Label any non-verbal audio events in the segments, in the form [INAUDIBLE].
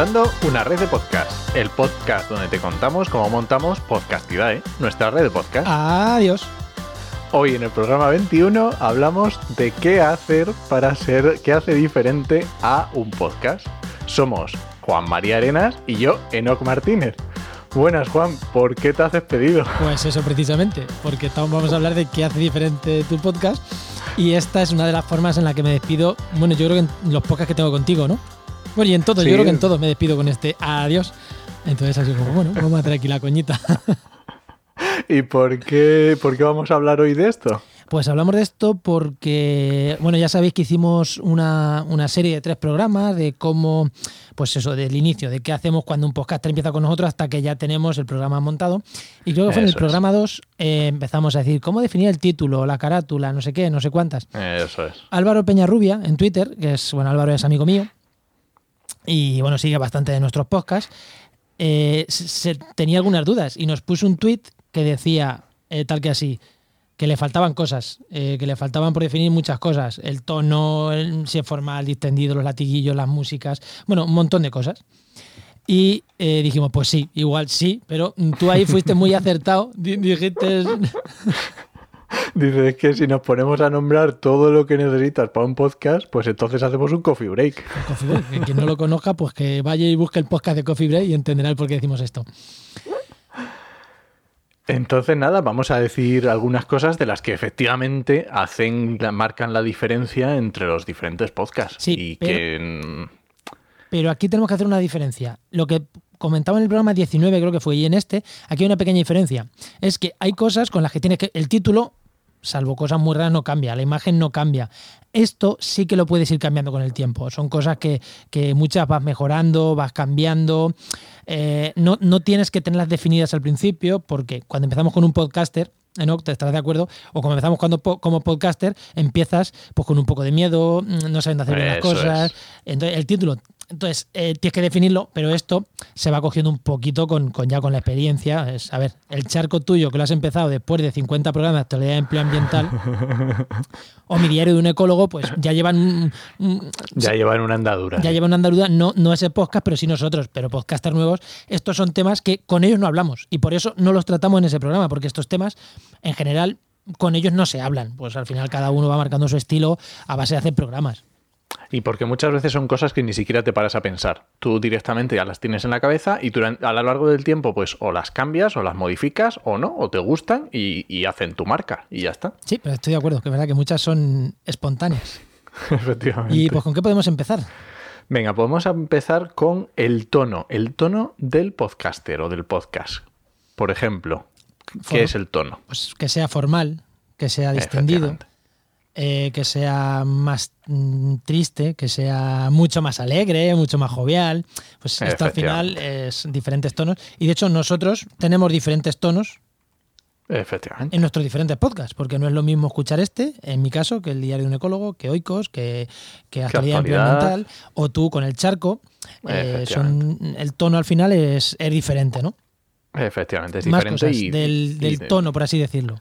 Montando una red de podcast, el podcast donde te contamos cómo montamos Podcastidae, nuestra red de podcast. Adiós. Hoy en el programa 21 hablamos de qué hacer para ser, qué hace diferente a un podcast. Somos Juan María Arenas y yo, Enoc Martínez. Buenas Juan, ¿por qué te has despedido? Pues eso precisamente, porque estamos- vamos a hablar de qué hace diferente tu podcast y esta es una de las formas en la que me despido, bueno, yo creo que en los podcasts que tengo contigo, ¿no? Bueno, y en todo, Sí. yo creo que en todo me despido con este adiós. Entonces así como, bueno, vamos a hacer aquí la coñita. [LAUGHS] ¿Y por qué, por qué vamos a hablar hoy de esto? Pues hablamos de esto porque, bueno, ya sabéis que hicimos una, una serie de tres programas de cómo, pues eso, del inicio, de qué hacemos cuando un podcaster empieza con nosotros hasta que ya tenemos el programa montado. Y creo que fue en el programa 2 empezamos a decir cómo definir el título, la carátula, no sé qué, no sé cuántas. Eso es. Álvaro Peñarrubia en Twitter, que es, bueno, Álvaro es amigo mío y bueno, sigue bastante de nuestros podcasts, eh, se, tenía algunas dudas y nos puso un tweet que decía eh, tal que así, que le faltaban cosas, eh, que le faltaban por definir muchas cosas, el tono, el, si es formal, distendido, los latiguillos, las músicas, bueno, un montón de cosas. Y eh, dijimos, pues sí, igual sí, pero tú ahí fuiste muy acertado, di- Dices que si nos ponemos a nombrar todo lo que necesitas para un podcast, pues entonces hacemos un coffee break. Coffee Break. Quien no lo conozca, pues que vaya y busque el podcast de Coffee Break y entenderá el por qué decimos esto. Entonces, nada, vamos a decir algunas cosas de las que efectivamente hacen, marcan la diferencia entre los diferentes podcasts. Sí, y pero- que. mm, Pero aquí tenemos que hacer una diferencia. Lo que comentaba en el programa 19, creo que fue, y en este, aquí hay una pequeña diferencia. Es que hay cosas con las que tienes que. El título, salvo cosas muy raras, no cambia, la imagen no cambia. Esto sí que lo puedes ir cambiando con el tiempo. Son cosas que, que muchas vas mejorando, vas cambiando. Eh, no, no tienes que tenerlas definidas al principio, porque cuando empezamos con un podcaster, ¿no? ¿Te estarás de acuerdo? O como empezamos cuando, como podcaster, empiezas pues con un poco de miedo, mm, no sabiendo hacer bien las cosas. es. Entonces, el título. Entonces, eh, tienes que definirlo, pero esto se va cogiendo un poquito con, con ya con la experiencia. Es, a ver, el charco tuyo que lo has empezado después de 50 programas de actualidad de empleo ambiental, [LAUGHS] o mi diario de un ecólogo, pues ya llevan ya llevan una andadura. ya lleva una andaluza, no, no ese podcast, pero sí nosotros, pero podcasters nuevos, estos son temas que con ellos no hablamos y por eso no los tratamos en ese programa, porque estos temas en general con ellos no se hablan, pues al final cada uno va marcando su estilo a base de hacer programas. Y porque muchas veces son cosas que ni siquiera te paras a pensar. Tú directamente ya las tienes en la cabeza y durante, a lo largo del tiempo, pues o las cambias o las modificas o no, o te gustan y, y hacen tu marca y ya está. Sí, pero estoy de acuerdo, que es verdad que muchas son espontáneas. [LAUGHS] Efectivamente. ¿Y pues con qué podemos empezar? Venga, podemos empezar con el tono, el tono del podcaster o del podcast. Por ejemplo, ¿qué For- es el tono? Pues que sea formal, que sea distendido. Eh, que sea más mm, triste, que sea mucho más alegre, mucho más jovial. Pues esto al final es diferentes tonos. Y de hecho nosotros tenemos diferentes tonos Efectivamente. en nuestros diferentes podcasts, porque no es lo mismo escuchar este, en mi caso, que el diario de un ecólogo, que Oikos, que, que actualidad ambiental, o tú con el charco. Eh, son, el tono al final es, es diferente, ¿no? Efectivamente, es Más diferente. cosas y, del, y del de- tono, por así decirlo.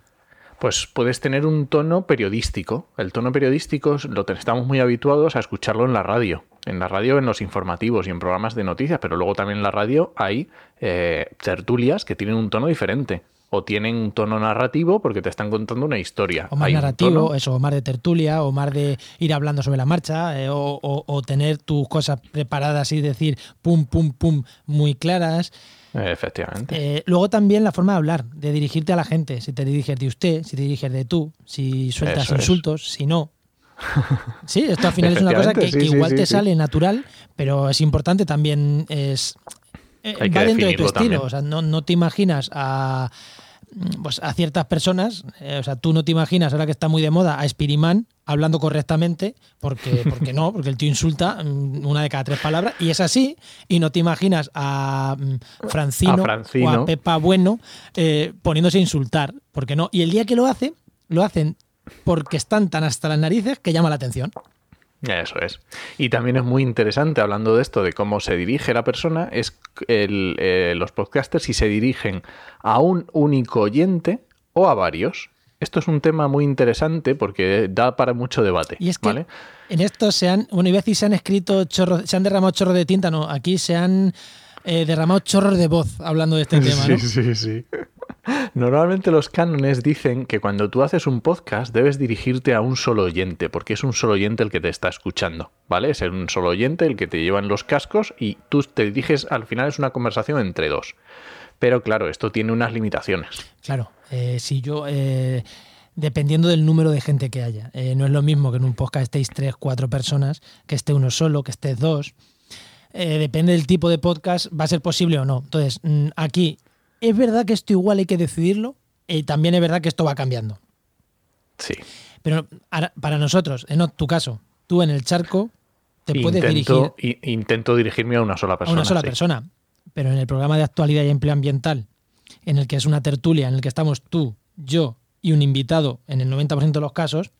Pues puedes tener un tono periodístico. El tono periodístico lo estamos muy habituados a escucharlo en la radio. En la radio, en los informativos y en programas de noticias, pero luego también en la radio hay eh, tertulias que tienen un tono diferente. O tienen un tono narrativo porque te están contando una historia. O más Hay narrativo, eso, o más de tertulia, o más de ir hablando sobre la marcha, eh, o, o- o tener tus cosas preparadas y decir pum, pum, pum, muy claras. Efectivamente. Eh, luego también la forma de hablar, de dirigirte a la gente, si te diriges de usted, si te diriges de tú, si sueltas Eso es. insultos, si no. [LAUGHS] Sí, esto al final es una cosa que, Efectivamente, sí, que igual sí, te sí, sale natural, pero es importante también, es, eh, Hay que va dentro de tu estilo. O sea, no, no te imaginas a pues a ciertas personas, eh, o sea, tú no te imaginas, ahora que está muy de moda, a Spirimán hablando correctamente, porque, [LAUGHS] porque no, porque el tío insulta mm, una de cada tres palabras, y es así, y no te imaginas a mm, Francino, o a Pepa Bueno eh, poniéndose a insultar, porque no. Y el día que lo hace, lo hacen porque están tan hasta las narices que llama la atención. Eso es. Y también es muy interesante, hablando de esto, de cómo se dirige la persona, es el, eh, los podcasters si se dirigen a un único oyente o a varios. Esto es un tema muy interesante porque da para mucho debate. Y es que en esto se han, bueno, a se han escrito chorros, se han derramado chorros de tinta, no, aquí se han eh, derramado chorros de voz hablando de este [LAUGHS] tema. Sí, sí, sí. Normalmente los cánones dicen que cuando tú haces un podcast debes dirigirte a un solo oyente, porque es un solo oyente el que te está escuchando, ¿vale? Es un solo oyente el que te lleva en los cascos y tú te diriges, al final es una conversación entre dos. Pero claro, esto tiene unas limitaciones. Claro, eh, si yo... Eh, dependiendo del número de gente que haya. Eh, no es lo mismo que en un podcast estéis tres, cuatro personas, que esté uno solo, que estés dos. depende del tipo de podcast, va a ser posible o no. Entonces, mm, aquí es verdad que esto igual hay que decidirlo y también es verdad que esto va cambiando. Sí. Pero para nosotros, en tu caso, tú en el charco te puedes dirigir. Intento dirigirme a una sola persona. A una sola persona. Pero en el programa de actualidad y empleo ambiental, en el que es una tertulia, en el que estamos tú, yo y un invitado en el 90% de los casos,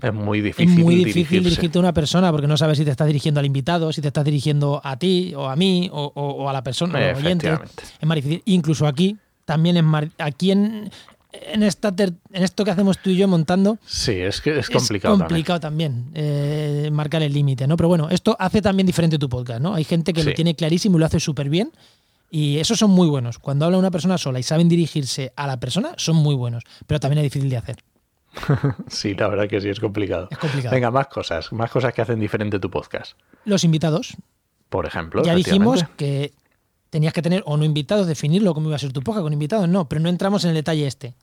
es muy difícil. Es muy difícil dirigirte a una persona porque no sabes si te estás dirigiendo al invitado, si te estás dirigiendo a ti o a mí o, a la persona, al oyente. Es más difícil. Incluso aquí también es más. Aquí en, en, esta en esto que hacemos tú y yo montando. Sí, es que es complicado. Es complicado también, eh, marcar el límite, ¿no? Pero bueno, esto hace también diferente tu podcast, ¿no? Hay gente que lo tiene clarísimo y lo hace súper bien. Y esos son muy buenos. Cuando habla una persona sola y saben dirigirse a la persona, son muy buenos. Pero también es difícil de hacer. [LAUGHS] sí, la verdad que sí, es complicado. Es complicado. Venga, más cosas, más cosas que hacen diferente tu podcast. Los invitados. Por ejemplo. Ya dijimos que tenías que tener o no invitados, definirlo cómo iba a ser tu podcast con invitados, no, pero no entramos en el detalle este.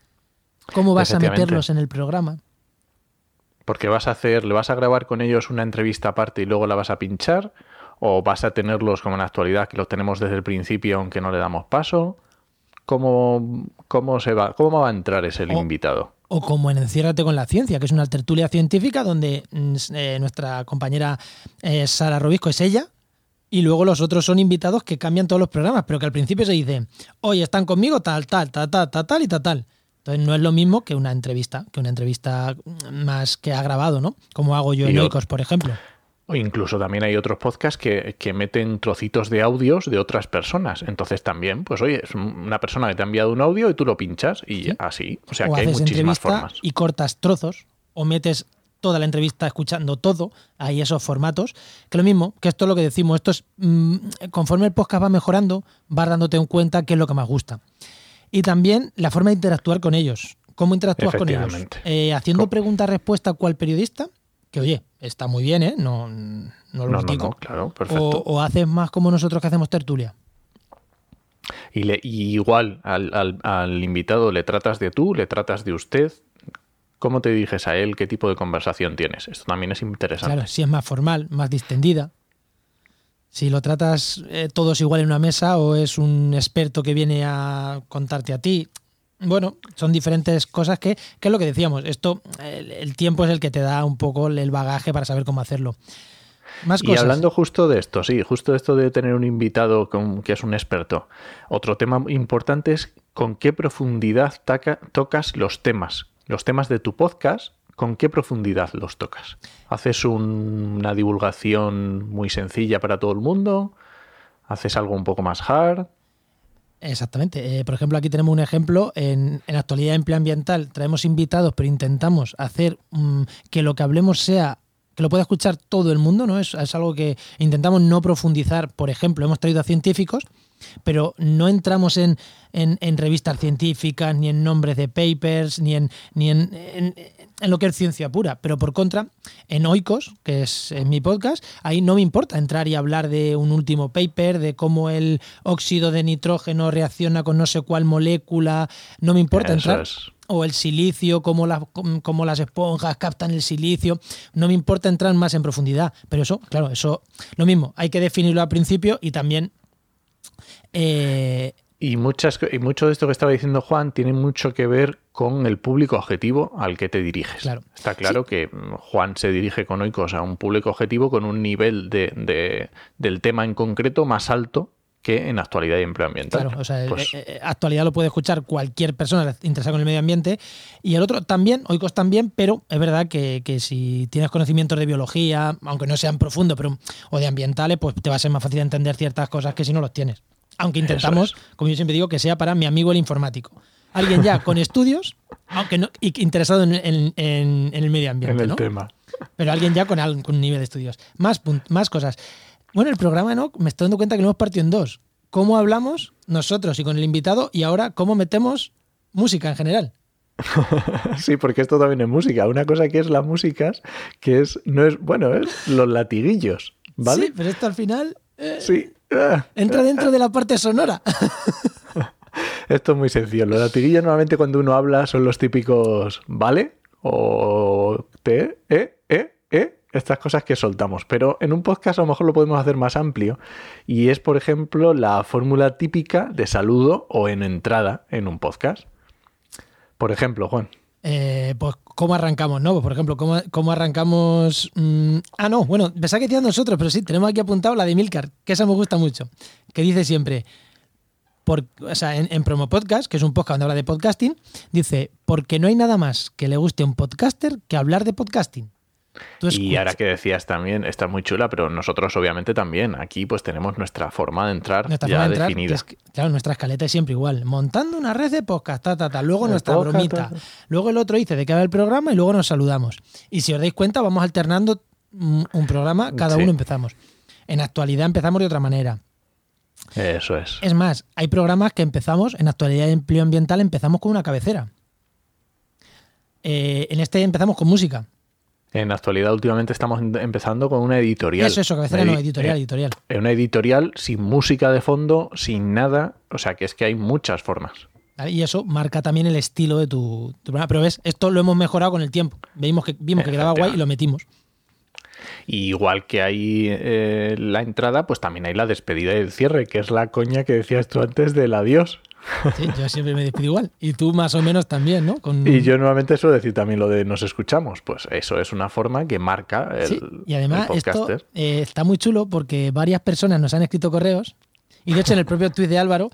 ¿Cómo vas a meterlos en el programa? Porque vas a hacer, le vas a grabar con ellos una entrevista aparte y luego la vas a pinchar, o vas a tenerlos como en la actualidad, que los tenemos desde el principio aunque no le damos paso. ¿Cómo, cómo se va, cómo va a entrar ese invitado? O como en Enciérrate con la Ciencia, que es una tertulia científica donde mm, eh, nuestra compañera eh, Sara Robisco es ella, y luego los otros son invitados que cambian todos los programas, pero que al principio se dice, oye, están conmigo tal, tal, tal, tal, tal, tal y tal, tal. Entonces no es lo mismo que una entrevista, que una entrevista más que ha grabado, ¿no? Como hago yo en Oikos, por ejemplo. O incluso también hay otros podcasts que, meten trocitos de audios de otras personas. Entonces también, pues oye, es una persona que te ha enviado un audio y tú lo pinchas y así. O sea que hay muchísimas formas. Y cortas trozos o metes toda la entrevista escuchando todo, hay esos formatos, que lo mismo, que esto es lo que decimos, esto es, mm, conforme el podcast va mejorando, vas dándote en cuenta qué es lo que más gusta. Y también la forma de interactuar con ellos. ¿Cómo interactúas con ellos? Eh, haciendo pregunta-respuesta cual periodista, que oye, está muy bien, ¿eh? No, no lo digo. claro, perfecto. O, haces más como nosotros que hacemos tertulia. Y, le, igual al, invitado le tratas de tú, le tratas de usted. ¿Cómo te diriges a él? ¿Qué tipo de conversación tienes? Esto también es interesante. Claro, si es más formal, más distendida. Si lo tratas eh, todos igual en una mesa o es un experto que viene a contarte a ti. Bueno, son diferentes cosas que, que es lo que decíamos. Esto, el, tiempo es el que te da un poco el bagaje para saber cómo hacerlo. Más y hablando justo de esto, sí, justo de esto de tener un invitado que es un experto. Otro tema importante es con qué profundidad tocas los temas. Los temas de tu podcast, ¿con qué profundidad los tocas? ¿Haces una divulgación muy sencilla para todo el mundo? ¿Haces algo un poco más hard? Exactamente. Eh, por ejemplo, aquí tenemos un ejemplo. En, en actualidad empleo ambiental traemos invitados, pero intentamos hacer mm, que lo que hablemos sea que lo pueda escuchar todo el mundo, ¿no? Es, algo que intentamos no profundizar. Por ejemplo, hemos traído a científicos, pero no entramos en, en, revistas científicas, ni en nombres de papers, ni en, ni en, lo que es ciencia pura. Pero por contra, en Oikos, que es en mi podcast, ahí no me importa entrar y hablar de un último paper, de cómo el óxido de nitrógeno reacciona con no sé cuál molécula. No me importa entrar. o el silicio, cómo, cómo, las esponjas captan el silicio. No me importa entrar más en profundidad, pero eso, claro, eso lo mismo, hay que definirlo al principio y también eh, Y, muchas, y mucho de esto que estaba diciendo Juan tiene mucho que ver con el público objetivo al que te diriges. Claro. Está claro que mm, Juan se dirige con Oikos a un público objetivo con un nivel de, de- del tema en concreto más alto que en actualidad y empleo ambiental. Claro, o sea, Pues, eh, eh, actualidad lo puede escuchar cualquier persona interesada con el medio ambiente y el otro también, Oikos también, pero es verdad que, que si tienes conocimientos de biología, aunque no sean profundos, pero o de ambientales, pues te va a ser más fácil entender ciertas cosas que si no los tienes. Aunque intentamos, como yo siempre digo, que sea para mi amigo el informático. Alguien ya con estudios, [LAUGHS] aunque no, y interesado en, en- en- en el medio ambiente, en el ¿no? tema. Pero alguien ya con, con un nivel de estudios. Más, cosas. Bueno, el programa, ¿no? Me estoy dando cuenta que lo hemos partido en dos. Cómo hablamos nosotros y con el invitado y ahora cómo metemos música en general. [LAUGHS] Sí, porque esto también es música. Una cosa que es las músicas, que es, no es, bueno, es los latiguillos, ¿vale? Sí, pero esto al final eh, Sí. Entra dentro de la parte sonora. [LAUGHS] Esto es muy sencillo. Los latiguillos normalmente cuando uno habla son los típicos ¿vale? O te, eh, eh, eh. Estas cosas que soltamos. Pero en un podcast a lo mejor lo podemos hacer más amplio. Y es, por ejemplo, la fórmula típica de saludo o en entrada en un podcast. Por ejemplo, Juan. Eh, pues cómo arrancamos, ¿no? Pues, por ejemplo, cómo, cómo arrancamos... mm, ah, no, bueno, pensaba que decían nosotros, pero sí, tenemos aquí apuntado la de Milcar, que esa me gusta mucho, que dice siempre, o sea, en, en Promo Podcast, que es un podcast donde habla de podcasting, dice, porque no hay nada más que le guste a un podcaster que hablar de podcasting. Y ahora que decías también, está muy chula, pero nosotros obviamente también. Aquí pues tenemos nuestra forma de entrar nuestra ya de entrar, definida. es que, claro, nuestra escaleta es siempre igual. Montando una red de podcast, ta, ta, ta. Luego El nuestra podcast, bromita. ta, ta. Luego el otro dice de qué va el programa y luego nos saludamos. Y si os dais cuenta, vamos alternando un, un programa, cada Sí. uno empezamos. En actualidad empezamos de otra manera. Eso es. Es más, hay programas que empezamos, en actualidad y empleo ambiental, empezamos con una cabecera. Eh, en este empezamos con música. En la actualidad últimamente estamos empezando con una editorial. Eso, eso, cabecera no, edi- editorial, eh, editorial. eh, Una editorial sin música de fondo, sin nada. O sea que es que hay muchas formas. Y eso marca también el estilo de tu, tu programa. Pero ves, esto lo hemos mejorado con el tiempo. Vimos que, vimos que quedaba guay y lo metimos. Y igual que hay eh, la entrada, pues también hay la despedida y el cierre, que es la coña que decías tú antes del adiós. Sí, yo siempre me despido igual. Y tú más o menos también, ¿no? Con- Y yo normalmente suelo decir también lo de nos escuchamos. Pues eso es una forma que marca el, Sí, y además el esto eh, está muy chulo porque varias personas nos han escrito correos y de hecho en el propio tuit de Álvaro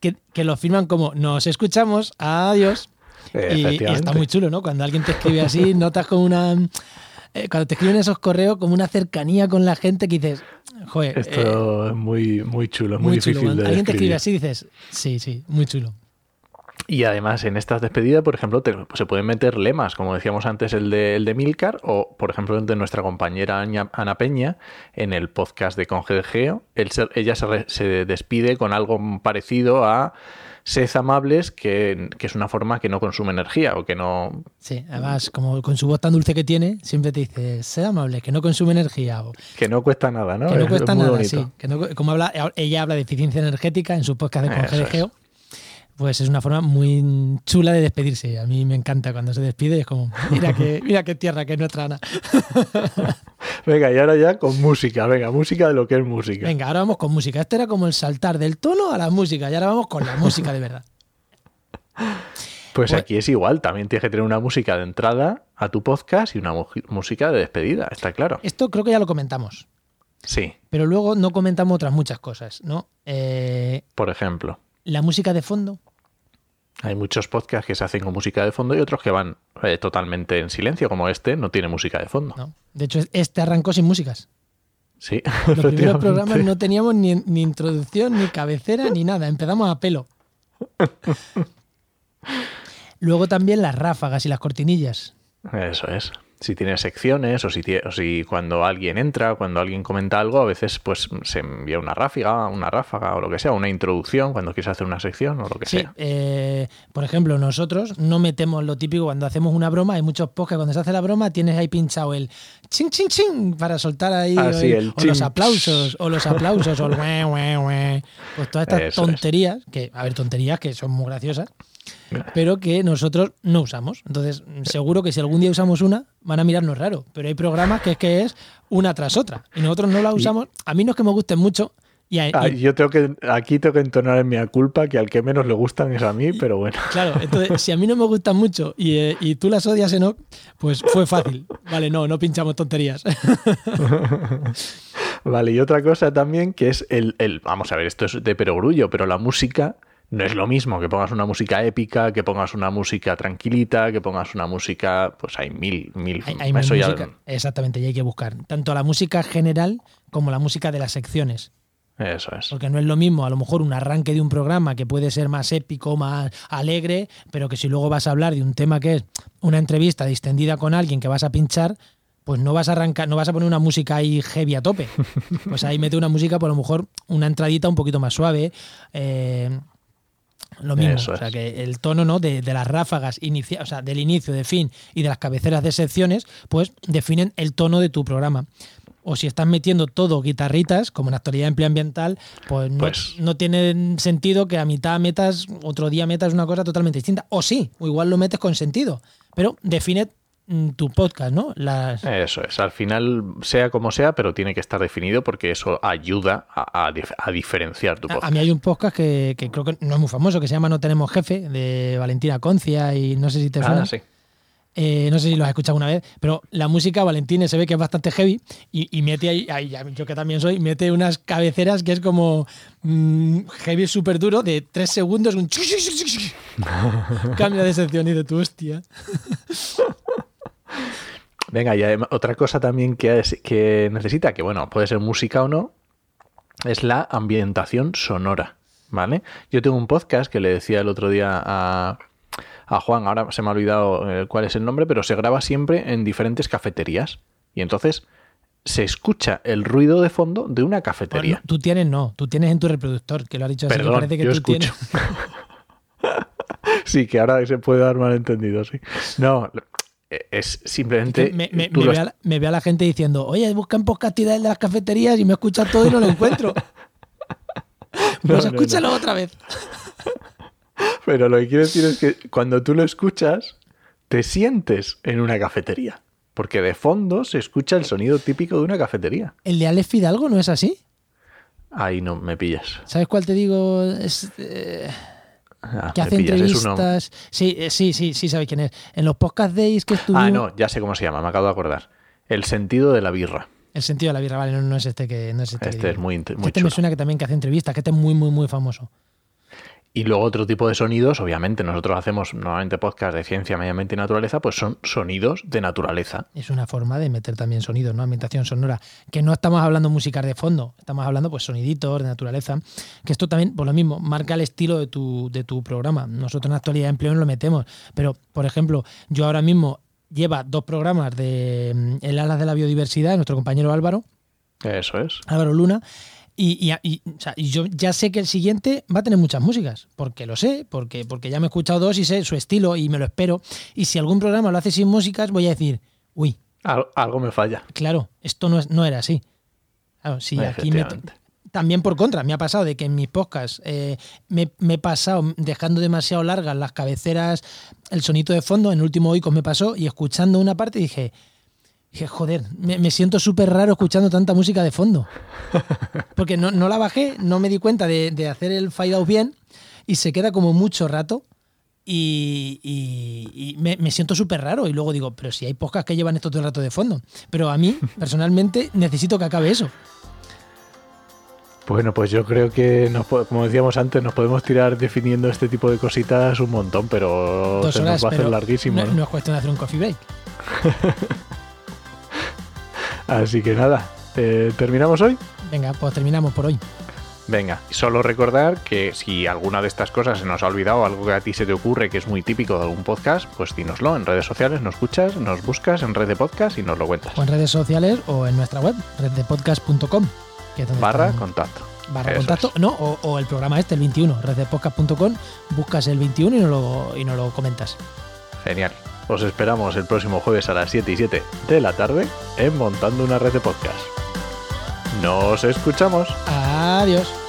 que, que lo firman como nos escuchamos, adiós. Y- Y, Efectivamente. está muy chulo, ¿no? Cuando alguien te escribe así, notas como una... eh, cuando te escriben esos correos, como una cercanía con la gente que dices, joder, eh, Esto es muy, muy chulo, muy, muy chulo. difícil Cuando de alguien te escribe así, dices, sí, sí, muy chulo. Y además en estas despedidas, por ejemplo, te- se pueden meter lemas, como decíamos antes el de, el de Milcar, o por ejemplo el de nuestra compañera Ana Peña en el podcast de Conge de Geo. Él se- ella se, re- se despide con algo parecido a sed amables, que, que es una forma que no consume energía o que no... Sí, además, como con su voz tan dulce que tiene, siempre te dice, sea amable, que no consume energía. o que no cuesta nada, ¿no? Que no Es- cuesta es nada, sí. Que no- como habla, ella habla de eficiencia energética en su podcast de Eso Conge de es. Geo, pues es una forma muy chula de despedirse. A mí me encanta cuando se despide, es como, mira que, [LAUGHS] mira qué tierra que es nuestra Ana. [LAUGHS] Venga, y ahora ya con música, venga, música de lo que es música. Venga, ahora vamos con música. Este era como el saltar del tono a la música, y ahora vamos con la música de verdad. Pues [LAUGHS] Pues- aquí es igual, también tienes que tener una música de entrada a tu podcast y una música de despedida, está claro. Esto creo que ya lo comentamos, Sí, pero luego no comentamos otras muchas cosas, ¿no? Eh, por ejemplo. La música de fondo. Hay muchos podcasts que se hacen con música de fondo y otros que van eh, totalmente en silencio, como este, no tiene música de fondo. ¿no? De hecho, este arrancó sin músicas. Sí, [LAUGHS] Los primeros programas no teníamos ni, ni introducción, ni cabecera, ni nada. Empezamos a pelo. [LAUGHS] Luego también las ráfagas y las cortinillas. Eso es. Si tienes secciones o si, tie- o si cuando alguien entra, cuando alguien comenta algo, a veces pues se envía una ráfaga, una ráfaga o lo que sea, una introducción cuando quieres hacer una sección o lo que Sí, sea. eh, por ejemplo, nosotros no metemos lo típico cuando hacemos una broma. Hay muchos podcasts cuando se hace la broma tienes ahí pinchado el ching ching ching para soltar ahí Ah, o, sí, el o los aplausos o los aplausos o el güe, güe, güe. Pues todas estas Eso es. tonterías, que a ver, tonterías que son muy graciosas, pero que nosotros no usamos. Entonces, seguro que si algún día usamos una, van a mirarnos raro. Pero hay programas que es que es una tras otra. Y nosotros no la usamos. A mí no es que me gusten mucho. Y, a- Ah, yo tengo que, aquí tengo que entonar en mi culpa que al que menos le gustan es a mí, pero bueno. Claro, entonces, si a mí no me gustan mucho y, eh, y tú las odias, Enoch, pues fue fácil. Vale, no, no pinchamos tonterías. [LAUGHS] Vale, y otra cosa también que es el, el- vamos a ver, esto es de perogrullo, pero la música no es lo mismo que pongas una música épica, que pongas una música tranquilita, que pongas una música, pues hay mil, mil. Hay, hay más eso ya- música. Exactamente, y hay que buscar tanto la música general como la música de las secciones. eso es. Porque no es lo mismo, a lo mejor, un arranque de un programa que puede ser más épico, más alegre, pero que si luego vas a hablar de un tema que es una entrevista distendida con alguien que vas a pinchar, pues no vas a arrancar, no vas a poner una música ahí heavy a tope. [LAUGHS] Pues ahí mete una música, por lo mejor, una entradita un poquito más suave. eh, lo mismo. Eso o sea es. que el tono ¿no? de, de las ráfagas inicia, o sea, del inicio, de fin y de las cabeceras de secciones, pues definen el tono de tu programa. O si estás metiendo todo guitarritas, como en actualidad empleo ambiental, pues no, Pues- no tiene sentido que a mitad metas, otro día metas una cosa totalmente distinta. O sí, o igual lo metes con sentido. Pero define tu podcast, ¿no? Las, Eso es. Al final, sea como sea, pero tiene que estar definido porque eso ayuda a, a dif- a diferenciar tu podcast. a mí hay un podcast que, que creo que no es muy famoso, que se llama No tenemos jefe, de Valentina Concia, y no sé si te suena. Ah, sí. Eh, no sé si lo has escuchado una vez, pero la música Valentín se ve que es bastante heavy y, y mete ahí, yo que también soy, mete unas cabeceras que es como mm, heavy súper duro de tres segundos, un [LAUGHS] cambia de sección y de tu hostia. [LAUGHS] Venga, y adem- otra cosa también que, es- que necesita, que bueno, puede ser música o no, es la ambientación sonora, ¿vale? Yo tengo un podcast que le decía el otro día a, a Juan, ahora se me ha olvidado eh, cuál es el nombre, pero se graba siempre en diferentes cafeterías. Y entonces se escucha el ruido de fondo de una cafetería. Bueno, tú tienes no, tú tienes en tu reproductor, que lo has dicho así, que Perdón, parece que yo tú escucho. tienes. [LAUGHS] sí, que ahora se puede dar malentendido, sí. No, es simplemente... Me, me- ve la, me ve a la gente diciendo, oye, busca en podcast de las cafeterías y me escucha todo y no lo encuentro. [LAUGHS] [LAUGHS] No, pues no, escúchalo otra vez. [LAUGHS] Pero lo que quiero decir es que cuando tú lo escuchas, te sientes en una cafetería. Porque de fondo se escucha el sonido típico de una cafetería. ¿El de Alex Fidalgo no es así? Ahí no me pillas. ¿Sabes cuál te digo? Es, eh, Ah, que me hace pillas, es uno- entrevistas. Sí, eh, sí, sí, sí, sabéis quién es. En los podcast days que estuvimos. Ah, no, ya sé cómo se llama, me acabo de acordar. El sentido de la birra. El sentido de la birra, vale, no, no es este que no es este. que Este es muy, muy este me chulo. suena que también que hace entrevistas, que este es muy, muy, muy famoso. Y luego otro tipo de sonidos, obviamente nosotros hacemos normalmente podcast de ciencia, medio ambiente y naturaleza, pues son sonidos de naturaleza. Es una forma de meter también sonidos, ¿no? Ambientación sonora. Que no estamos hablando música de fondo, estamos hablando pues soniditos de naturaleza. Que esto también, por lo mismo, marca el estilo de tu, de tu programa. Nosotros en la actualidad de empleo no lo metemos. Pero, por ejemplo, yo ahora mismo lleva dos programas de mm, El Alas de la Biodiversidad, nuestro compañero Álvaro, Eso es. Álvaro Luna. Y, y- y, o sea, y yo ya sé que el siguiente va a tener muchas músicas, porque lo sé, porque, porque ya me he escuchado dos y sé su estilo y me lo espero. Y si algún programa lo hace sin músicas, voy a decir, uy, Al- algo me falla. claro, esto no, es, no era así. Claro, sí, aquí me, Efectivamente. también por contra, me ha pasado de que en mis podcasts eh, me, me he pasado dejando demasiado largas las cabeceras, el sonito de fondo, en el último Oikos me pasó, y escuchando una parte dije, dije joder, me, me siento súper raro escuchando tanta música de fondo. [LAUGHS] Porque no, no la bajé, no me di cuenta de, de hacer el fade out bien, y se queda como mucho rato. Y, y- y me, me siento súper raro. Y luego digo, pero si hay podcasts que llevan esto todo el rato de fondo. Pero a mí, [LAUGHS] personalmente, necesito que acabe eso. Bueno, pues yo creo que, nos como decíamos antes, nos podemos tirar definiendo este tipo de cositas un montón, pero dos se horas, nos va a hacer larguísimo. no, ¿no? no es cuestión de hacer un coffee break. [LAUGHS] Así que nada, eh, ¿terminamos hoy? Venga, pues terminamos por hoy. Venga, solo recordar que si alguna de estas cosas se nos ha olvidado, algo que a ti se te ocurre que es muy típico de algún podcast, pues dínoslo en redes sociales, nos escuchas, nos buscas en red de podcast y nos lo cuentas. O en redes sociales o en nuestra web, reddepodcast.com. Que es donde Barra están- contacto. barra Eso contacto. No, o, o el programa este, el 21, reddepodcast.com. Buscas el 21 y nos lo, y nos lo comentas. Genial. Os esperamos el próximo jueves a las 7 y 7 de la tarde en Montando una red de podcast. Nos escuchamos. Adiós.